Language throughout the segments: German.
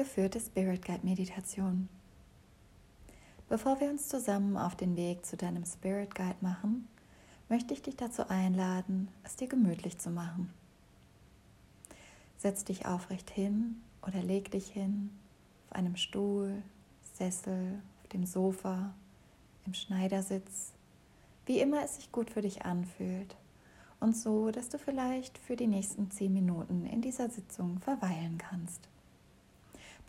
geführte Spirit Guide Meditation. Bevor wir uns zusammen auf den Weg zu deinem Spirit Guide machen, möchte ich dich dazu einladen, es dir gemütlich zu machen. Setz dich aufrecht hin oder leg dich hin auf einem Stuhl, Sessel, auf dem Sofa, im Schneidersitz, wie immer es sich gut für dich anfühlt und so, dass du vielleicht für die nächsten zehn Minuten in dieser Sitzung verweilen kannst.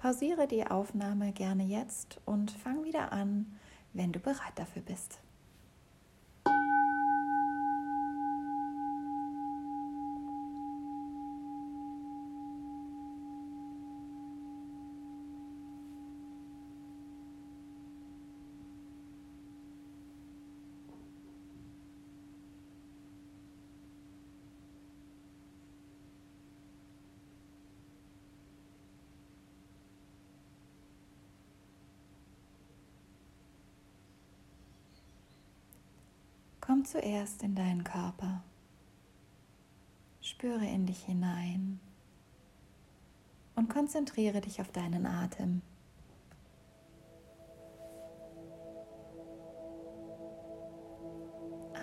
Pausiere die Aufnahme gerne jetzt und fang wieder an, wenn du bereit dafür bist. Komm zuerst in deinen Körper. Spüre in dich hinein und konzentriere dich auf deinen Atem.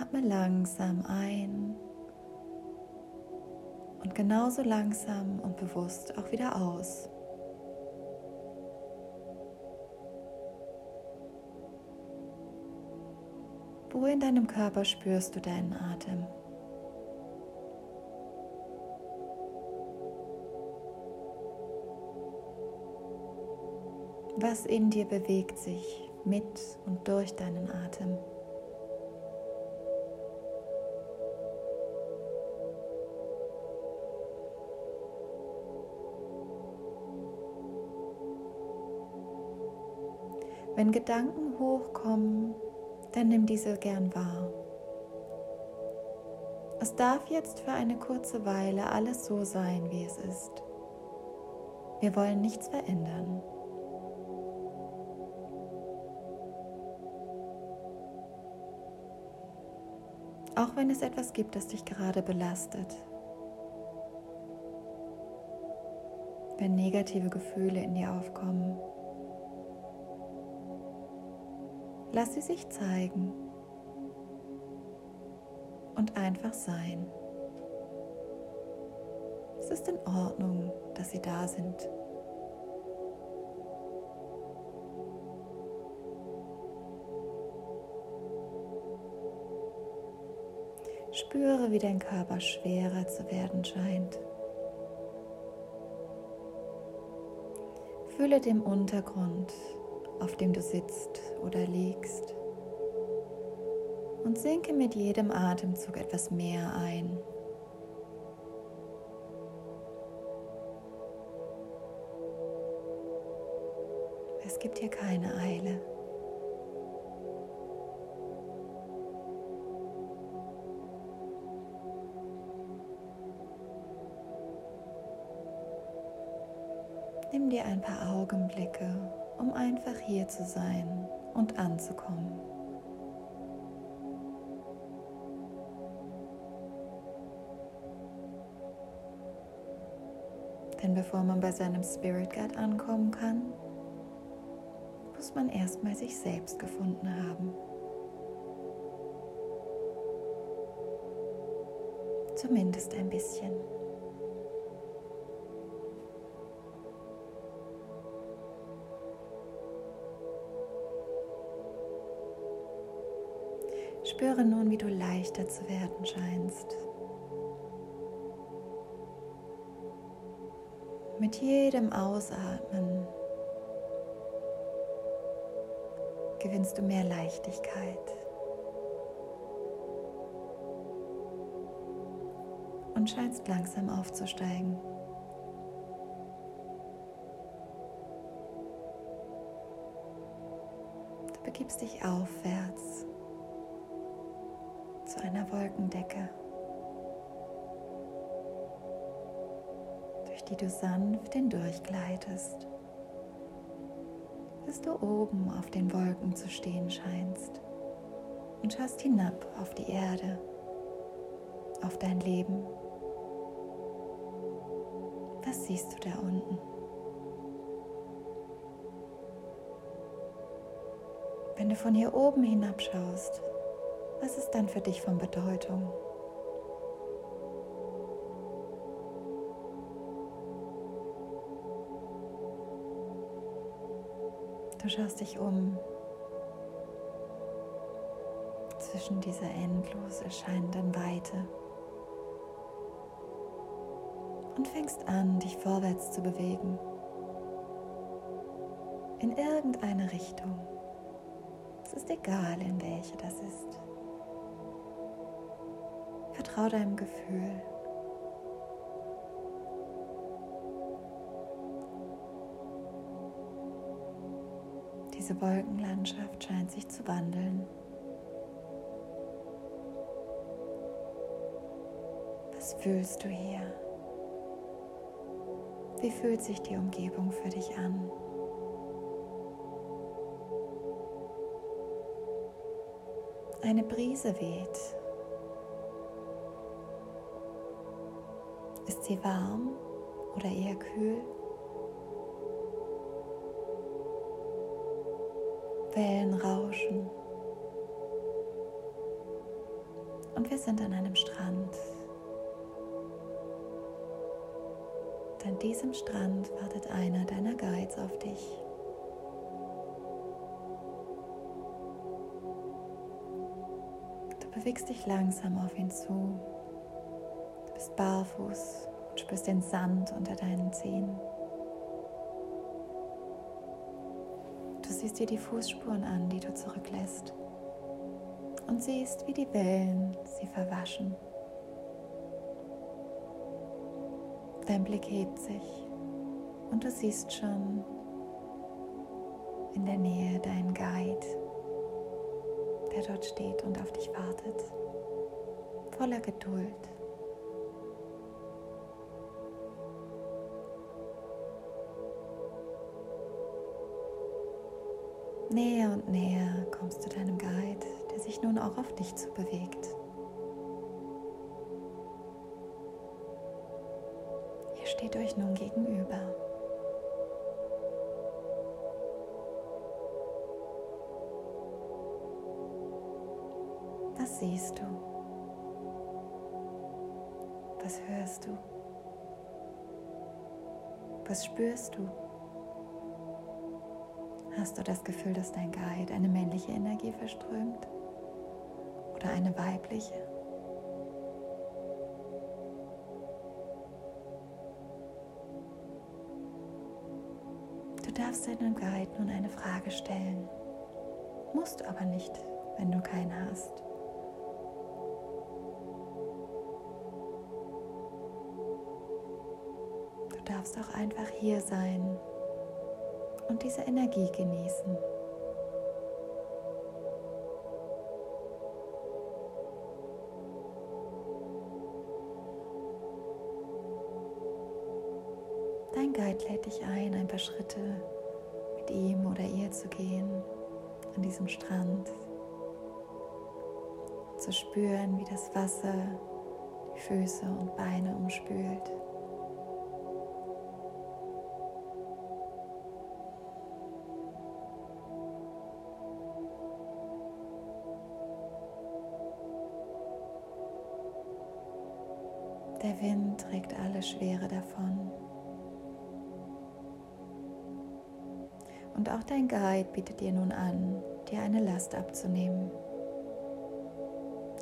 Atme langsam ein und genauso langsam und bewusst auch wieder aus. Wo in deinem Körper spürst du deinen Atem? Was in dir bewegt sich mit und durch deinen Atem? Wenn Gedanken hochkommen, dann nimm diese gern wahr. Es darf jetzt für eine kurze Weile alles so sein, wie es ist. Wir wollen nichts verändern. Auch wenn es etwas gibt, das dich gerade belastet. Wenn negative Gefühle in dir aufkommen. Lass sie sich zeigen und einfach sein. Es ist in Ordnung, dass sie da sind. Spüre, wie dein Körper schwerer zu werden scheint. Fühle dem Untergrund auf dem du sitzt oder liegst. Und sinke mit jedem Atemzug etwas mehr ein. Es gibt hier keine Eile. Nimm dir ein paar Augenblicke, um einfach hier zu sein und anzukommen. Denn bevor man bei seinem Spirit Guide ankommen kann, muss man erstmal sich selbst gefunden haben. Zumindest ein bisschen. Spüre nun, wie du leichter zu werden scheinst. Mit jedem Ausatmen gewinnst du mehr Leichtigkeit. Und scheinst langsam aufzusteigen. Du begibst dich aufwärts zu einer Wolkendecke, durch die du sanft hindurchgleitest, bis du oben auf den Wolken zu stehen scheinst und schaust hinab auf die Erde, auf dein Leben. Was siehst du da unten? Wenn du von hier oben hinabschaust, was ist dann für dich von Bedeutung? Du schaust dich um zwischen dieser endlos erscheinenden Weite und fängst an, dich vorwärts zu bewegen. In irgendeine Richtung. Es ist egal, in welche das ist. Vertrau deinem Gefühl. Diese Wolkenlandschaft scheint sich zu wandeln. Was fühlst du hier? Wie fühlt sich die Umgebung für dich an? Eine Brise weht. Sie warm oder eher kühl? Wellen rauschen. Und wir sind an einem Strand. Und an diesem Strand wartet einer deiner Guides auf dich. Du bewegst dich langsam auf ihn zu. Du bist barfuß spürst den Sand unter deinen Zehen. siehst dir die Fußspuren an, die du zurücklässt. Und siehst, wie die Wellen sie verwaschen. Dein Blick hebt sich und du siehst schon in der Nähe deinen Guide, der dort steht und auf dich wartet, voller Geduld. Näher und näher kommst du deinem Guide, der sich nun auch auf dich zu bewegt. Ihr steht euch nun gegenüber. Was siehst du? Was hörst du? Was spürst du? Hast du das Gefühl, dass dein Guide eine männliche Energie verströmt oder eine weibliche? Du darfst deinem Guide nun eine Frage stellen. Musst aber nicht, wenn du keinen hast. Du darfst auch einfach hier sein und diese Energie genießen. Dein Guide lädt dich ein, ein paar Schritte mit ihm oder ihr zu gehen an diesem Strand, zu spüren, wie das Wasser die Füße und Beine umspült. Der Wind trägt alle Schwere davon. Und auch dein Guide bietet dir nun an, dir eine Last abzunehmen.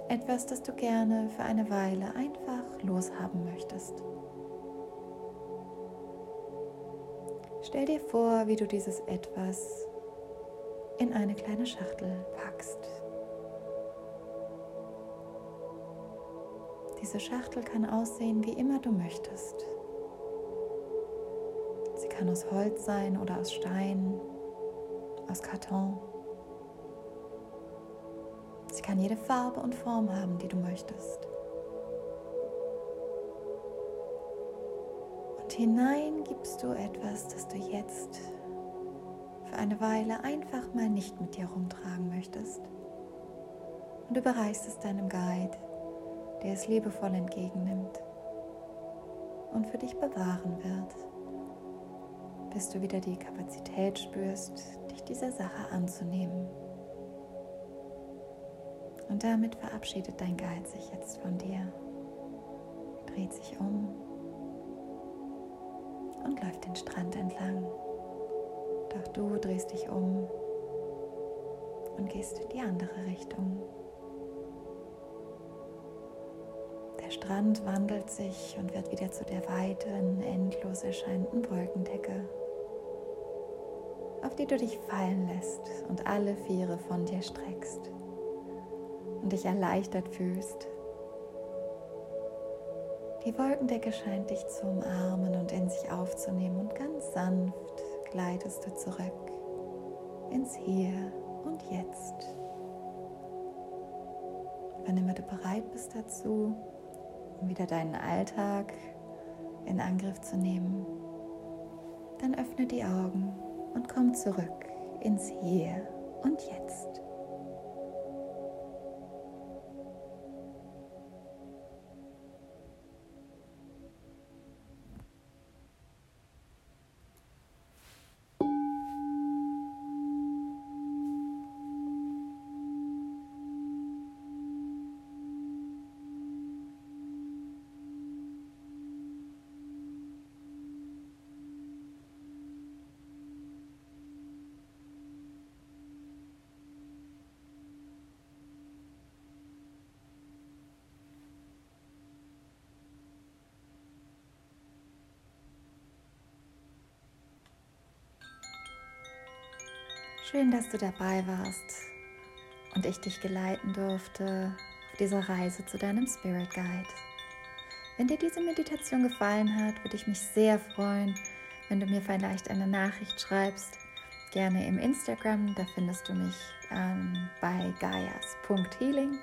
Etwas, das du gerne für eine Weile einfach loshaben möchtest. Stell dir vor, wie du dieses etwas in eine kleine Schachtel packst. Diese Schachtel kann aussehen, wie immer du möchtest. Sie kann aus Holz sein oder aus Stein, aus Karton. Sie kann jede Farbe und Form haben, die du möchtest. Und hinein gibst du etwas, das du jetzt für eine Weile einfach mal nicht mit dir rumtragen möchtest. Und überreichst es deinem Guide der es liebevoll entgegennimmt und für dich bewahren wird, bis du wieder die Kapazität spürst, dich dieser Sache anzunehmen. Und damit verabschiedet dein Guide sich jetzt von dir, dreht sich um und läuft den Strand entlang. Doch du drehst dich um und gehst in die andere Richtung. Der Strand wandelt sich und wird wieder zu der weiten, endlos erscheinenden Wolkendecke, auf die du dich fallen lässt und alle Viere von dir streckst und dich erleichtert fühlst. Die Wolkendecke scheint dich zu umarmen und in sich aufzunehmen und ganz sanft gleitest du zurück ins Hier und Jetzt. Wann immer du bereit bist dazu, um wieder deinen Alltag in Angriff zu nehmen, dann öffne die Augen und komm zurück ins Hier und Jetzt. Schön, dass du dabei warst und ich dich geleiten durfte auf dieser Reise zu deinem Spirit Guide. Wenn dir diese Meditation gefallen hat, würde ich mich sehr freuen, wenn du mir vielleicht eine Nachricht schreibst. Gerne im Instagram, da findest du mich ähm, bei gaias.healing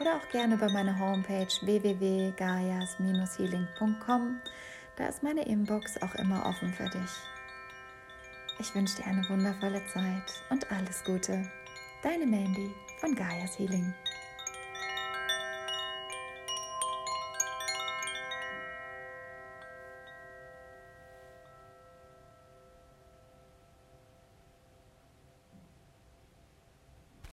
oder auch gerne über meine Homepage www.gaias-healing.com. Da ist meine Inbox auch immer offen für dich. Ich wünsche dir eine wundervolle Zeit und alles Gute. Deine Mandy von Gaia's Healing.